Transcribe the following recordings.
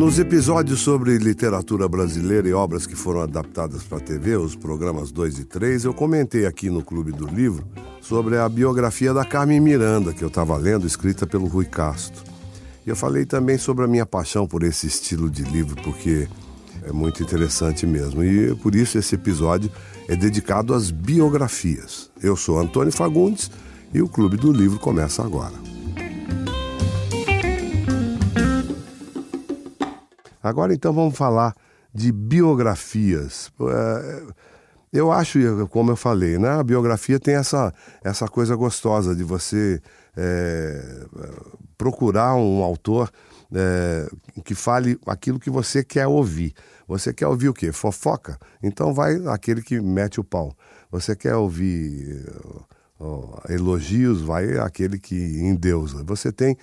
Nos episódios sobre literatura brasileira e obras que foram adaptadas para a TV, os programas 2 e 3, eu comentei aqui no Clube do Livro sobre a biografia da Carmen Miranda, que eu estava lendo, escrita pelo Rui Castro. E eu falei também sobre a minha paixão por esse estilo de livro, porque é muito interessante mesmo. E por isso esse episódio é dedicado às biografias. Eu sou Antônio Fagundes e o Clube do Livro começa agora. Agora então vamos falar de biografias. É, eu acho, como eu falei, né, a biografia tem essa, essa coisa gostosa de você é, procurar um autor é, que fale aquilo que você quer ouvir. Você quer ouvir o quê? Fofoca? Então vai aquele que mete o pau. Você quer ouvir elogios? Vai aquele que endeusa. Você tem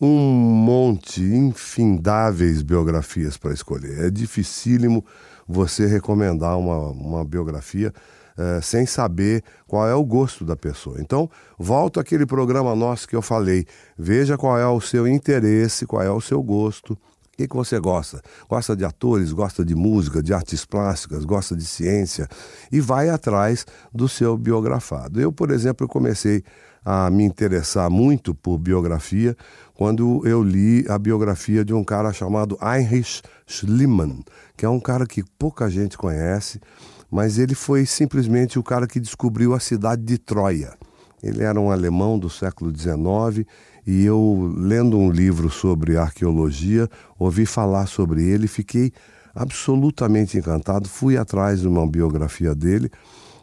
um monte, infindáveis biografias para escolher. É dificílimo você recomendar uma, uma biografia é, sem saber qual é o gosto da pessoa. Então, volta aquele programa nosso que eu falei. Veja qual é o seu interesse, qual é o seu gosto. O que, que você gosta? Gosta de atores, gosta de música, de artes plásticas, gosta de ciência e vai atrás do seu biografado. Eu, por exemplo, comecei a me interessar muito por biografia quando eu li a biografia de um cara chamado Heinrich Schliemann, que é um cara que pouca gente conhece, mas ele foi simplesmente o cara que descobriu a cidade de Troia. Ele era um alemão do século XIX e eu, lendo um livro sobre arqueologia, ouvi falar sobre ele fiquei absolutamente encantado. Fui atrás de uma biografia dele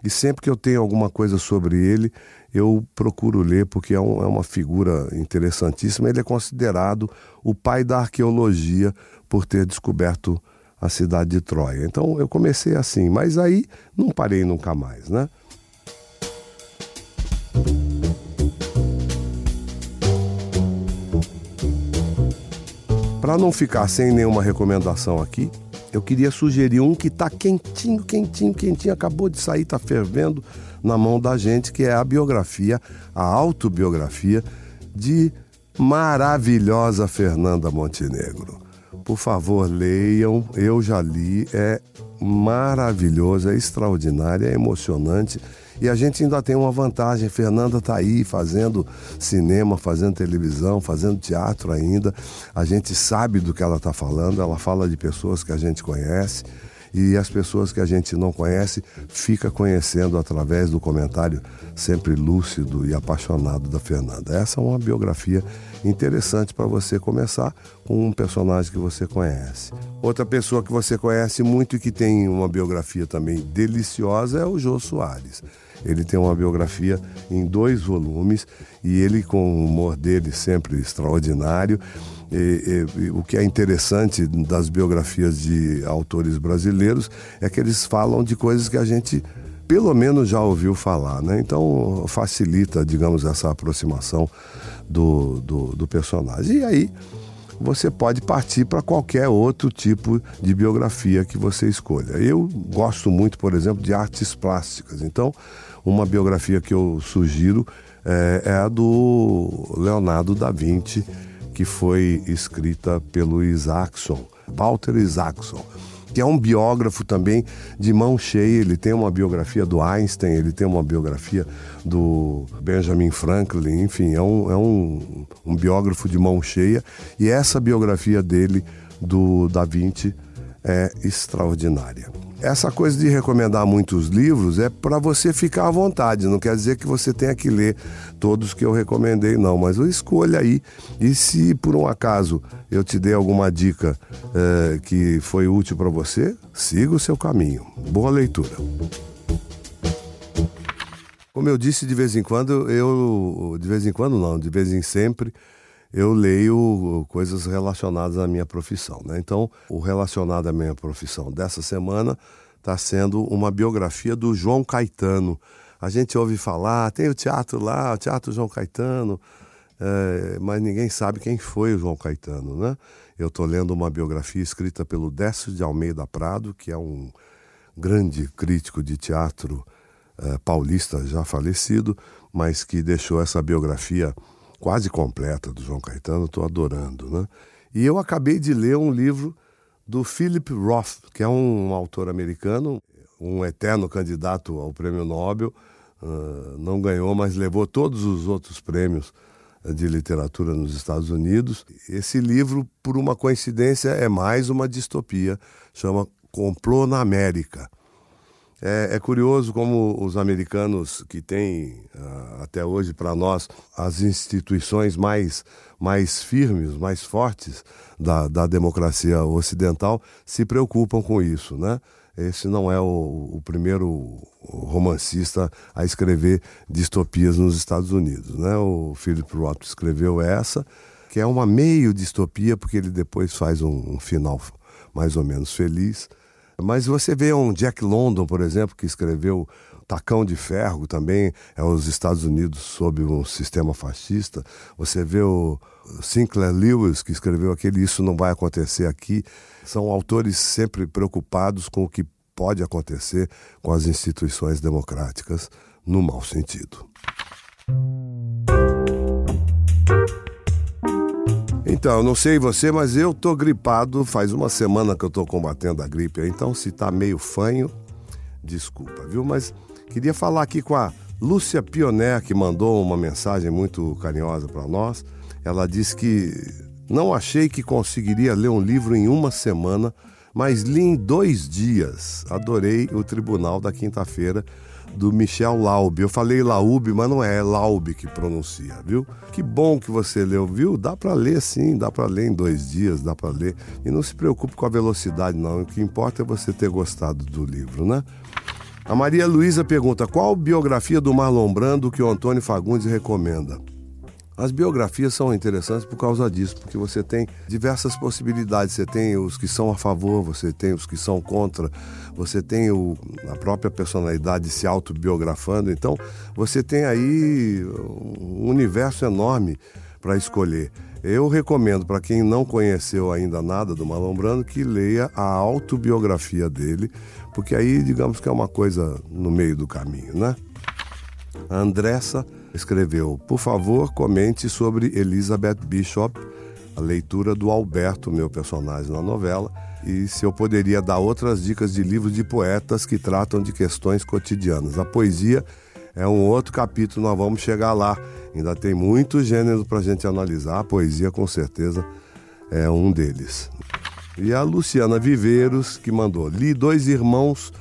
e sempre que eu tenho alguma coisa sobre ele, eu procuro ler porque é, um, é, uma figura interessantíssima. Ele é considerado o pai da arqueologia por ter descoberto a cidade de Troia. Então eu comecei assim, mas aí não parei nunca mais, né? Para não ficar sem nenhuma recomendação aqui, eu queria sugerir um que está quentinho, quentinho, quentinho, acabou de sair, está fervendo na mão da gente, que é a biografia, a autobiografia de maravilhosa Fernanda Montenegro. Por favor, leiam, eu já li, é maravilhoso, é extraordinário, é emocionante. E a gente ainda tem uma vantagem, Fernanda está aí fazendo cinema, fazendo televisão, fazendo teatro ainda. A gente sabe do que ela está falando, ela fala de pessoas que a gente conhece e as pessoas que a gente não conhece fica conhecendo através do comentário sempre lúcido e apaixonado da Fernanda. Essa é uma biografia interessante para você começar com um personagem que você conhece. Outra pessoa que você conhece muito e que tem uma biografia também deliciosa é o Jô Soares. Ele tem uma biografia em dois volumes e ele, com o humor dele sempre extraordinário, e, e, o que é interessante das biografias de autores brasileiros é que eles falam de coisas que a gente pelo menos já ouviu falar, né? Então facilita, digamos, essa aproximação do, do, do personagem. E aí você pode partir para qualquer outro tipo de biografia que você escolha. Eu gosto muito, por exemplo, de artes plásticas. Então, uma biografia que eu sugiro é, é a do Leonardo da Vinci que foi escrita pelo Isaacson, Walter Isaacson, que é um biógrafo também de mão cheia. Ele tem uma biografia do Einstein, ele tem uma biografia do Benjamin Franklin, enfim, é um, é um, um biógrafo de mão cheia. E essa biografia dele, do Da Vinci, é extraordinária. Essa coisa de recomendar muitos livros é para você ficar à vontade, não quer dizer que você tenha que ler todos que eu recomendei, não, mas escolha aí. E se por um acaso eu te dei alguma dica é, que foi útil para você, siga o seu caminho. Boa leitura. Como eu disse, de vez em quando, eu. De vez em quando, não, de vez em sempre eu leio coisas relacionadas à minha profissão. Né? Então, o relacionado à minha profissão dessa semana está sendo uma biografia do João Caetano. A gente ouve falar, tem o teatro lá, o Teatro João Caetano, é, mas ninguém sabe quem foi o João Caetano. Né? Eu estou lendo uma biografia escrita pelo Décio de Almeida Prado, que é um grande crítico de teatro é, paulista já falecido, mas que deixou essa biografia quase completa do João Caetano, estou adorando, né? E eu acabei de ler um livro do Philip Roth, que é um autor americano, um eterno candidato ao prêmio Nobel. Uh, não ganhou, mas levou todos os outros prêmios de literatura nos Estados Unidos. Esse livro, por uma coincidência, é mais uma distopia, chama Complô na América. É, é curioso como os americanos, que têm uh, até hoje para nós as instituições mais, mais firmes, mais fortes da, da democracia ocidental, se preocupam com isso, né? Esse não é o, o primeiro romancista a escrever distopias nos Estados Unidos. Né? O Philip Roth escreveu essa, que é uma meio distopia, porque ele depois faz um, um final mais ou menos feliz. Mas você vê um Jack London, por exemplo, que escreveu Tacão de Ferro, também é os Estados Unidos sob um sistema fascista. Você vê o Sinclair Lewis, que escreveu aquele Isso Não Vai Acontecer Aqui. São autores sempre preocupados com o que pode acontecer com as instituições democráticas no mau sentido. Então, não sei você, mas eu tô gripado. Faz uma semana que eu tô combatendo a gripe. Então, se tá meio fanho, desculpa, viu? Mas queria falar aqui com a Lúcia Pioner, que mandou uma mensagem muito carinhosa para nós. Ela disse que não achei que conseguiria ler um livro em uma semana, mas li em dois dias. Adorei o Tribunal da Quinta-feira do Michel Laube. Eu falei Laube, mas não é, é Laube que pronuncia, viu? Que bom que você leu, viu? Dá para ler sim, dá para ler em dois dias, dá para ler. E não se preocupe com a velocidade, não. O que importa é você ter gostado do livro, né? A Maria Luísa pergunta: qual biografia do Marlon Brando que o Antônio Fagundes recomenda? As biografias são interessantes por causa disso, porque você tem diversas possibilidades. Você tem os que são a favor, você tem os que são contra, você tem o, a própria personalidade se autobiografando. Então, você tem aí um universo enorme para escolher. Eu recomendo para quem não conheceu ainda nada do Marlon Brando que leia a autobiografia dele, porque aí, digamos que é uma coisa no meio do caminho, né? A Andressa escreveu: Por favor, comente sobre Elizabeth Bishop, a leitura do Alberto, meu personagem na novela, e se eu poderia dar outras dicas de livros de poetas que tratam de questões cotidianas. A poesia é um outro capítulo, nós vamos chegar lá. Ainda tem muitos gêneros para a gente analisar. A poesia, com certeza, é um deles. E a Luciana Viveiros, que mandou: Li Dois Irmãos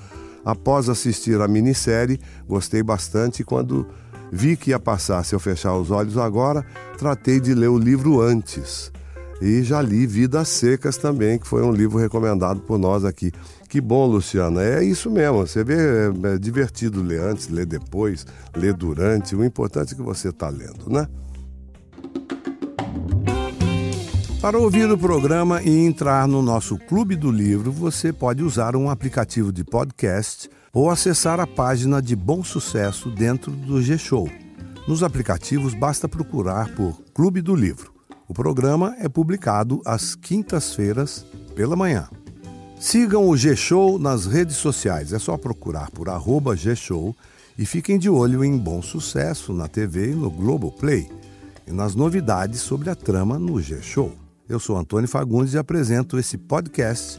após assistir a minissérie, gostei bastante quando Vi que ia passar se eu fechar os olhos agora, tratei de ler o livro antes. E já li Vidas Secas também, que foi um livro recomendado por nós aqui. Que bom, Luciana. É isso mesmo. Você vê, é, é divertido ler antes, ler depois, ler durante. O importante é que você está lendo, né? Para ouvir o programa e entrar no nosso Clube do Livro, você pode usar um aplicativo de podcast ou acessar a página de Bom Sucesso dentro do G-Show. Nos aplicativos basta procurar por Clube do Livro. O programa é publicado às quintas-feiras pela manhã. Sigam o G-Show nas redes sociais, é só procurar por arroba G-Show e fiquem de olho em Bom Sucesso na TV e no Globoplay e nas novidades sobre a trama no G-Show. Eu sou Antônio Fagundes e apresento esse podcast